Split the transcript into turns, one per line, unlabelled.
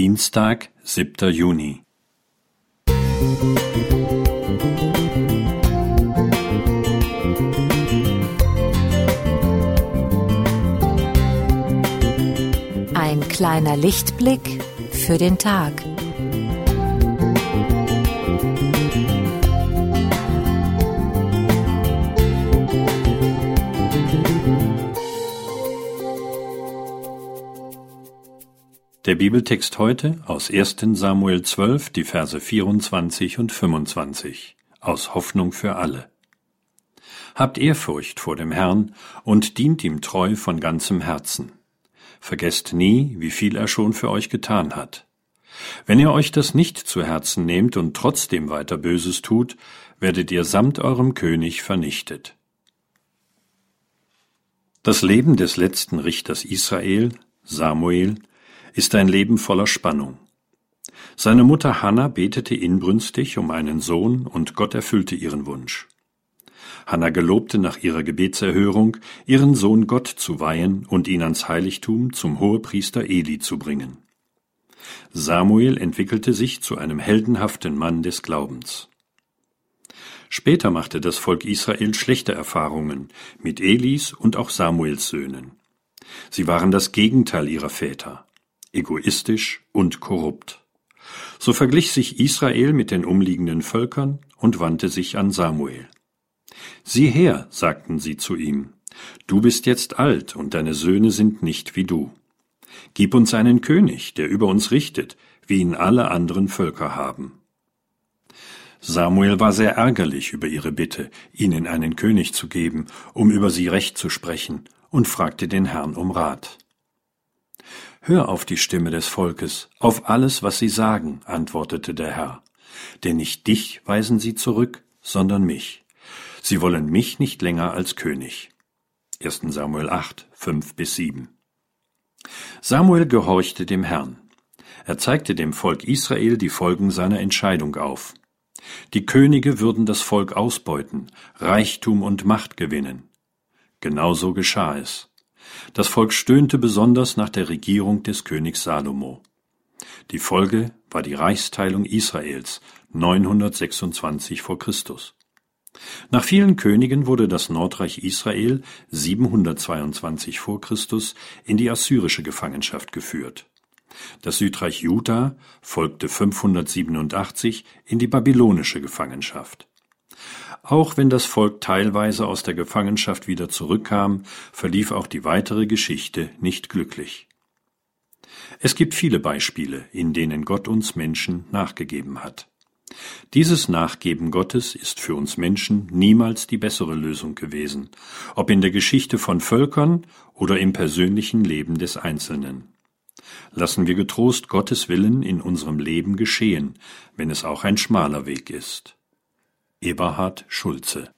Dienstag, 7. Juni.
Ein kleiner Lichtblick für den Tag.
Der Bibeltext heute aus 1. Samuel 12, die Verse 24 und 25 aus Hoffnung für alle. Habt Ehrfurcht vor dem Herrn und dient ihm treu von ganzem Herzen. Vergesst nie, wie viel er schon für euch getan hat. Wenn ihr euch das nicht zu Herzen nehmt und trotzdem weiter Böses tut, werdet ihr samt eurem König vernichtet. Das Leben des letzten Richters Israel, Samuel, ist ein Leben voller Spannung. Seine Mutter Hannah betete inbrünstig um einen Sohn und Gott erfüllte ihren Wunsch. Hannah gelobte nach ihrer Gebetserhörung, ihren Sohn Gott zu weihen und ihn ans Heiligtum zum Hohepriester Eli zu bringen. Samuel entwickelte sich zu einem heldenhaften Mann des Glaubens. Später machte das Volk Israel schlechte Erfahrungen mit Elis und auch Samuels Söhnen. Sie waren das Gegenteil ihrer Väter egoistisch und korrupt. So verglich sich Israel mit den umliegenden Völkern und wandte sich an Samuel. Sieh her, sagten sie zu ihm, du bist jetzt alt und deine Söhne sind nicht wie du. Gib uns einen König, der über uns richtet, wie ihn alle anderen Völker haben. Samuel war sehr ärgerlich über ihre Bitte, ihnen einen König zu geben, um über sie Recht zu sprechen, und fragte den Herrn um Rat. Hör auf die Stimme des Volkes, auf alles, was sie sagen, antwortete der Herr. Denn nicht dich weisen sie zurück, sondern mich. Sie wollen mich nicht länger als König. 1. Samuel 8, 5 bis 7. Samuel gehorchte dem Herrn. Er zeigte dem Volk Israel die Folgen seiner Entscheidung auf. Die Könige würden das Volk ausbeuten, Reichtum und Macht gewinnen. Genauso geschah es. Das Volk stöhnte besonders nach der Regierung des Königs Salomo. Die Folge war die Reichsteilung Israels 926 vor Christus. Nach vielen Königen wurde das Nordreich Israel 722 vor Christus in die assyrische Gefangenschaft geführt. Das Südreich Juda folgte 587 in die babylonische Gefangenschaft. Auch wenn das Volk teilweise aus der Gefangenschaft wieder zurückkam, verlief auch die weitere Geschichte nicht glücklich. Es gibt viele Beispiele, in denen Gott uns Menschen nachgegeben hat. Dieses Nachgeben Gottes ist für uns Menschen niemals die bessere Lösung gewesen, ob in der Geschichte von Völkern oder im persönlichen Leben des Einzelnen. Lassen wir getrost Gottes Willen in unserem Leben geschehen, wenn es auch ein schmaler Weg ist. Eberhard Schulze